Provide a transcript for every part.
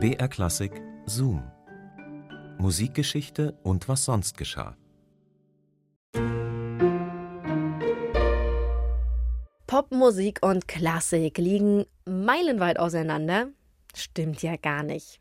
BR Klassik Zoom. Musikgeschichte und was sonst geschah. Popmusik und Klassik liegen meilenweit auseinander? Stimmt ja gar nicht.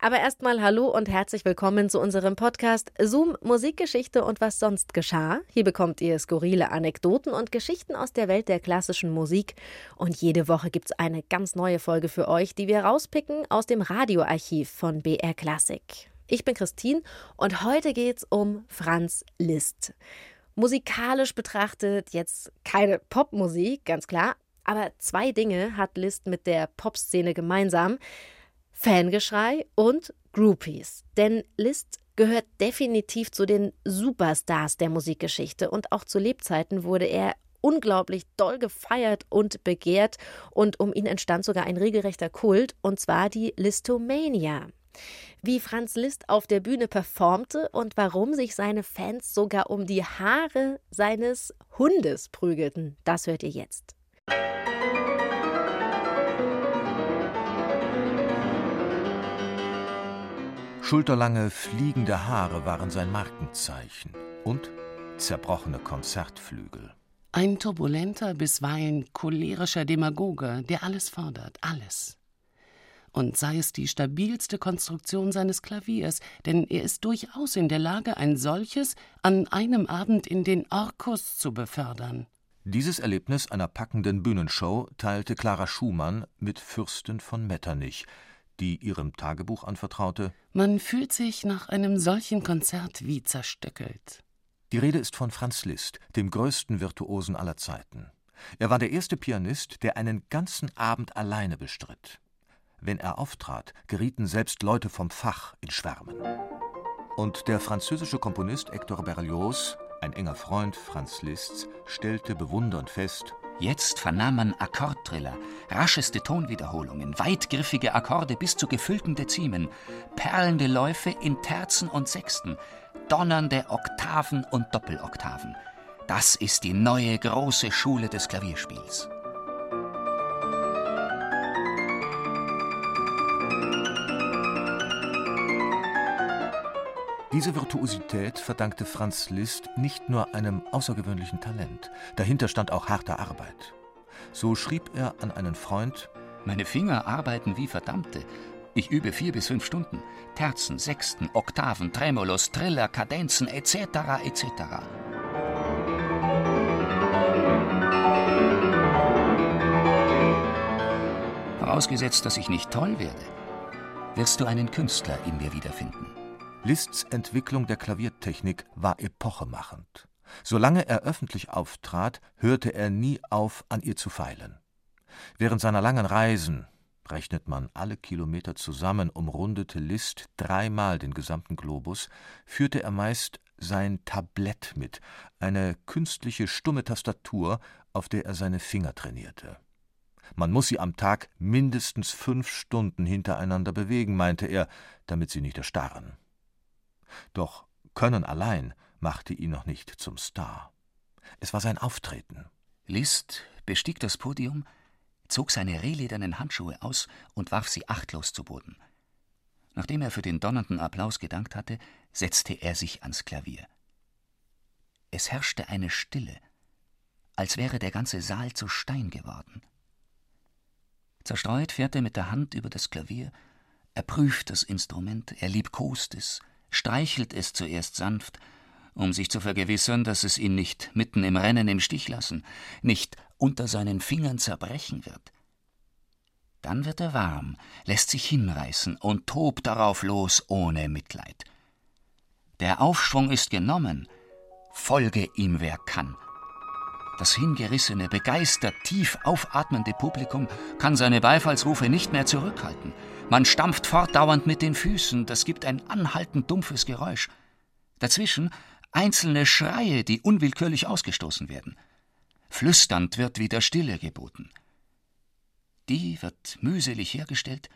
Aber erstmal hallo und herzlich willkommen zu unserem Podcast Zoom Musikgeschichte und was sonst geschah. Hier bekommt ihr skurrile Anekdoten und Geschichten aus der Welt der klassischen Musik. Und jede Woche gibt es eine ganz neue Folge für euch, die wir rauspicken aus dem Radioarchiv von BR Classic. Ich bin Christine und heute geht es um Franz Liszt. Musikalisch betrachtet jetzt keine Popmusik, ganz klar, aber zwei Dinge hat Liszt mit der Popszene gemeinsam. Fangeschrei und Groupies. Denn Liszt gehört definitiv zu den Superstars der Musikgeschichte und auch zu Lebzeiten wurde er unglaublich doll gefeiert und begehrt und um ihn entstand sogar ein regelrechter Kult und zwar die Listomania. Wie Franz Liszt auf der Bühne performte und warum sich seine Fans sogar um die Haare seines Hundes prügelten, das hört ihr jetzt. Schulterlange, fliegende Haare waren sein Markenzeichen und zerbrochene Konzertflügel. Ein turbulenter, bisweilen cholerischer Demagoge, der alles fordert, alles. Und sei es die stabilste Konstruktion seines Klaviers, denn er ist durchaus in der Lage, ein solches an einem Abend in den Orkus zu befördern. Dieses Erlebnis einer packenden Bühnenshow teilte Clara Schumann mit Fürsten von Metternich, die ihrem Tagebuch anvertraute: Man fühlt sich nach einem solchen Konzert wie zerstückelt. Die Rede ist von Franz Liszt, dem größten Virtuosen aller Zeiten. Er war der erste Pianist, der einen ganzen Abend alleine bestritt. Wenn er auftrat, gerieten selbst Leute vom Fach in Schwärmen. Und der französische Komponist Hector Berlioz, ein enger Freund Franz Liszts, stellte bewundernd fest: Jetzt vernahm man Akkordtriller, rascheste Tonwiederholungen, weitgriffige Akkorde bis zu gefüllten Dezimen, perlende Läufe in Terzen und Sechsten, donnernde Oktaven und Doppeloktaven. Das ist die neue große Schule des Klavierspiels. Diese Virtuosität verdankte Franz Liszt nicht nur einem außergewöhnlichen Talent, dahinter stand auch harte Arbeit. So schrieb er an einen Freund: Meine Finger arbeiten wie verdammte. Ich übe vier bis fünf Stunden. Terzen, Sechsten, Oktaven, Tremolos, Triller, Kadenzen etc. etc. Vorausgesetzt, dass ich nicht toll werde, wirst du einen Künstler in mir wiederfinden. Liszts Entwicklung der Klaviertechnik war epochemachend. Solange er öffentlich auftrat, hörte er nie auf, an ihr zu feilen. Während seiner langen Reisen rechnet man alle Kilometer zusammen, umrundete Liszt dreimal den gesamten Globus, führte er meist sein Tablett mit, eine künstliche stumme Tastatur, auf der er seine Finger trainierte. Man muss sie am Tag mindestens fünf Stunden hintereinander bewegen, meinte er, damit sie nicht erstarren. Doch Können allein machte ihn noch nicht zum Star. Es war sein Auftreten. Liszt bestieg das Podium, zog seine rehledernen Handschuhe aus und warf sie achtlos zu Boden. Nachdem er für den donnernden Applaus gedankt hatte, setzte er sich ans Klavier. Es herrschte eine Stille, als wäre der ganze Saal zu Stein geworden. Zerstreut fährt er mit der Hand über das Klavier, er prüft das Instrument, er liebkost es, streichelt es zuerst sanft, um sich zu vergewissern, dass es ihn nicht mitten im Rennen im Stich lassen, nicht unter seinen Fingern zerbrechen wird. Dann wird er warm, lässt sich hinreißen und tobt darauf los ohne Mitleid. Der Aufschwung ist genommen, folge ihm wer kann. Das hingerissene, begeistert, tief aufatmende Publikum kann seine Beifallsrufe nicht mehr zurückhalten. Man stampft fortdauernd mit den Füßen, das gibt ein anhaltend dumpfes Geräusch. Dazwischen einzelne Schreie, die unwillkürlich ausgestoßen werden. Flüsternd wird wieder Stille geboten. Die wird mühselig hergestellt,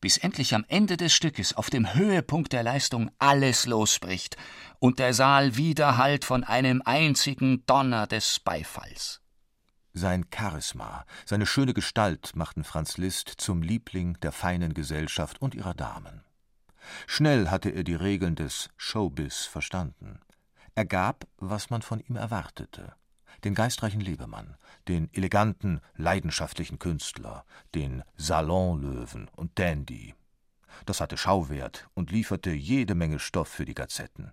bis endlich am Ende des Stückes auf dem Höhepunkt der Leistung alles losbricht und der Saal widerhallt von einem einzigen Donner des Beifalls. Sein Charisma, seine schöne Gestalt machten Franz Liszt zum Liebling der feinen Gesellschaft und ihrer Damen. Schnell hatte er die Regeln des Showbiz verstanden. Er gab, was man von ihm erwartete den geistreichen Lebemann, den eleganten, leidenschaftlichen Künstler, den Salonlöwen und Dandy. Das hatte Schauwert und lieferte jede Menge Stoff für die Gazetten.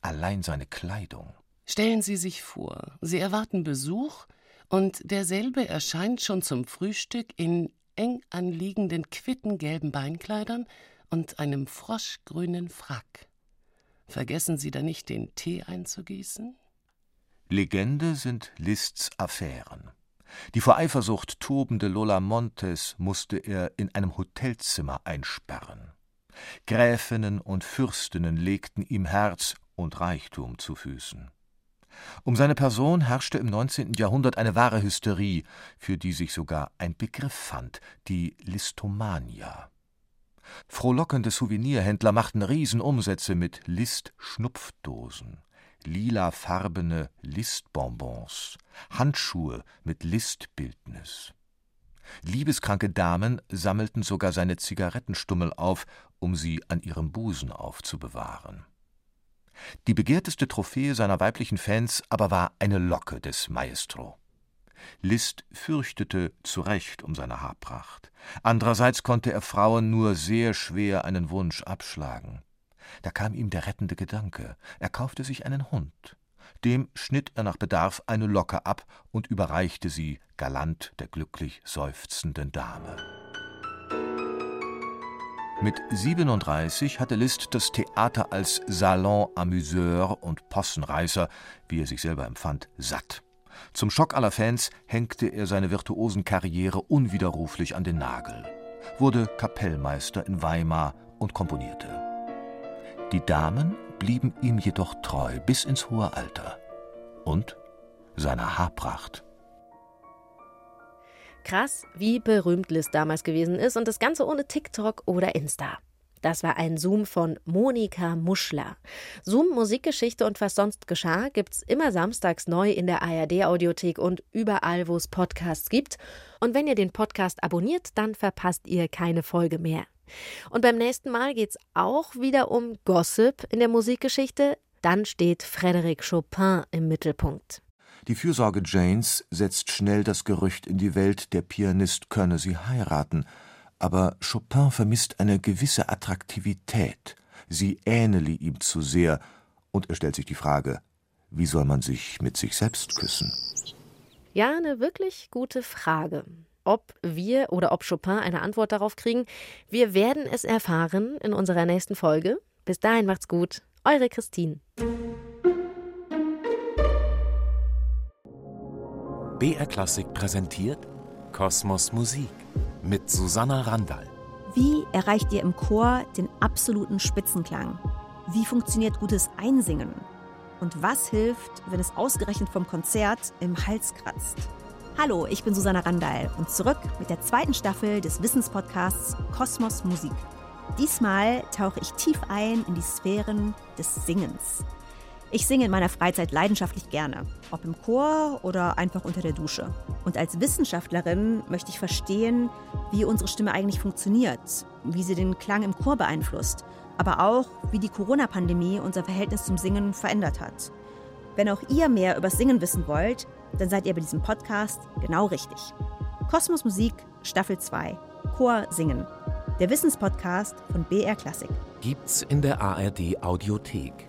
Allein seine Kleidung. Stellen Sie sich vor, Sie erwarten Besuch und derselbe erscheint schon zum Frühstück in eng anliegenden quittengelben Beinkleidern und einem froschgrünen Frack. Vergessen Sie da nicht den Tee einzugießen? Legende sind Liszts Affären. Die vor Eifersucht tobende Lola Montes musste er in einem Hotelzimmer einsperren. Gräfinnen und Fürstinnen legten ihm Herz und Reichtum zu Füßen. Um seine Person herrschte im 19. Jahrhundert eine wahre Hysterie, für die sich sogar ein Begriff fand, die Listomania. Frohlockende Souvenirhändler machten Riesenumsätze mit List-Schnupfdosen lilafarbene Listbonbons, Handschuhe mit Listbildnis. Liebeskranke Damen sammelten sogar seine Zigarettenstummel auf, um sie an ihrem Busen aufzubewahren. Die begehrteste Trophäe seiner weiblichen Fans aber war eine Locke des Maestro. Liszt fürchtete zu Recht um seine Haarpracht. Andererseits konnte er Frauen nur sehr schwer einen Wunsch abschlagen. Da kam ihm der rettende Gedanke. Er kaufte sich einen Hund. Dem schnitt er nach Bedarf eine Locke ab und überreichte sie galant der glücklich seufzenden Dame. Mit 37 hatte Liszt das Theater als Salon Amuseur und Possenreißer, wie er sich selber empfand, satt. Zum Schock aller Fans hängte er seine Virtuosenkarriere unwiderruflich an den Nagel, wurde Kapellmeister in Weimar und komponierte. Die Damen blieben ihm jedoch treu bis ins hohe Alter und seiner Haarpracht. Krass, wie berühmt Liz damals gewesen ist und das Ganze ohne TikTok oder Insta. Das war ein Zoom von Monika Muschler. Zoom Musikgeschichte und was sonst geschah gibt's immer samstags neu in der ARD Audiothek und überall, wo es Podcasts gibt. Und wenn ihr den Podcast abonniert, dann verpasst ihr keine Folge mehr. Und beim nächsten Mal geht es auch wieder um Gossip in der Musikgeschichte. Dann steht Frédéric Chopin im Mittelpunkt. Die Fürsorge Janes setzt schnell das Gerücht in die Welt, der Pianist könne sie heiraten. Aber Chopin vermisst eine gewisse Attraktivität. Sie ähnele ihm zu sehr. Und er stellt sich die Frage, wie soll man sich mit sich selbst küssen? Ja, eine wirklich gute Frage ob wir oder ob Chopin eine Antwort darauf kriegen. Wir werden es erfahren in unserer nächsten Folge. Bis dahin macht's gut. Eure Christine. BR Klassik präsentiert Kosmos Musik mit Susanna Randall. Wie erreicht ihr im Chor den absoluten Spitzenklang? Wie funktioniert gutes Einsingen? Und was hilft, wenn es ausgerechnet vom Konzert im Hals kratzt? Hallo, ich bin Susanna Randall und zurück mit der zweiten Staffel des Wissenspodcasts Kosmos Musik. Diesmal tauche ich tief ein in die Sphären des Singens. Ich singe in meiner Freizeit leidenschaftlich gerne, ob im Chor oder einfach unter der Dusche. Und als Wissenschaftlerin möchte ich verstehen, wie unsere Stimme eigentlich funktioniert, wie sie den Klang im Chor beeinflusst, aber auch, wie die Corona-Pandemie unser Verhältnis zum Singen verändert hat. Wenn auch ihr mehr über Singen wissen wollt, dann seid ihr bei diesem Podcast genau richtig. Kosmos Musik, Staffel 2, Chor Singen. Der Wissenspodcast von BR Klassik. Gibt's in der ARD Audiothek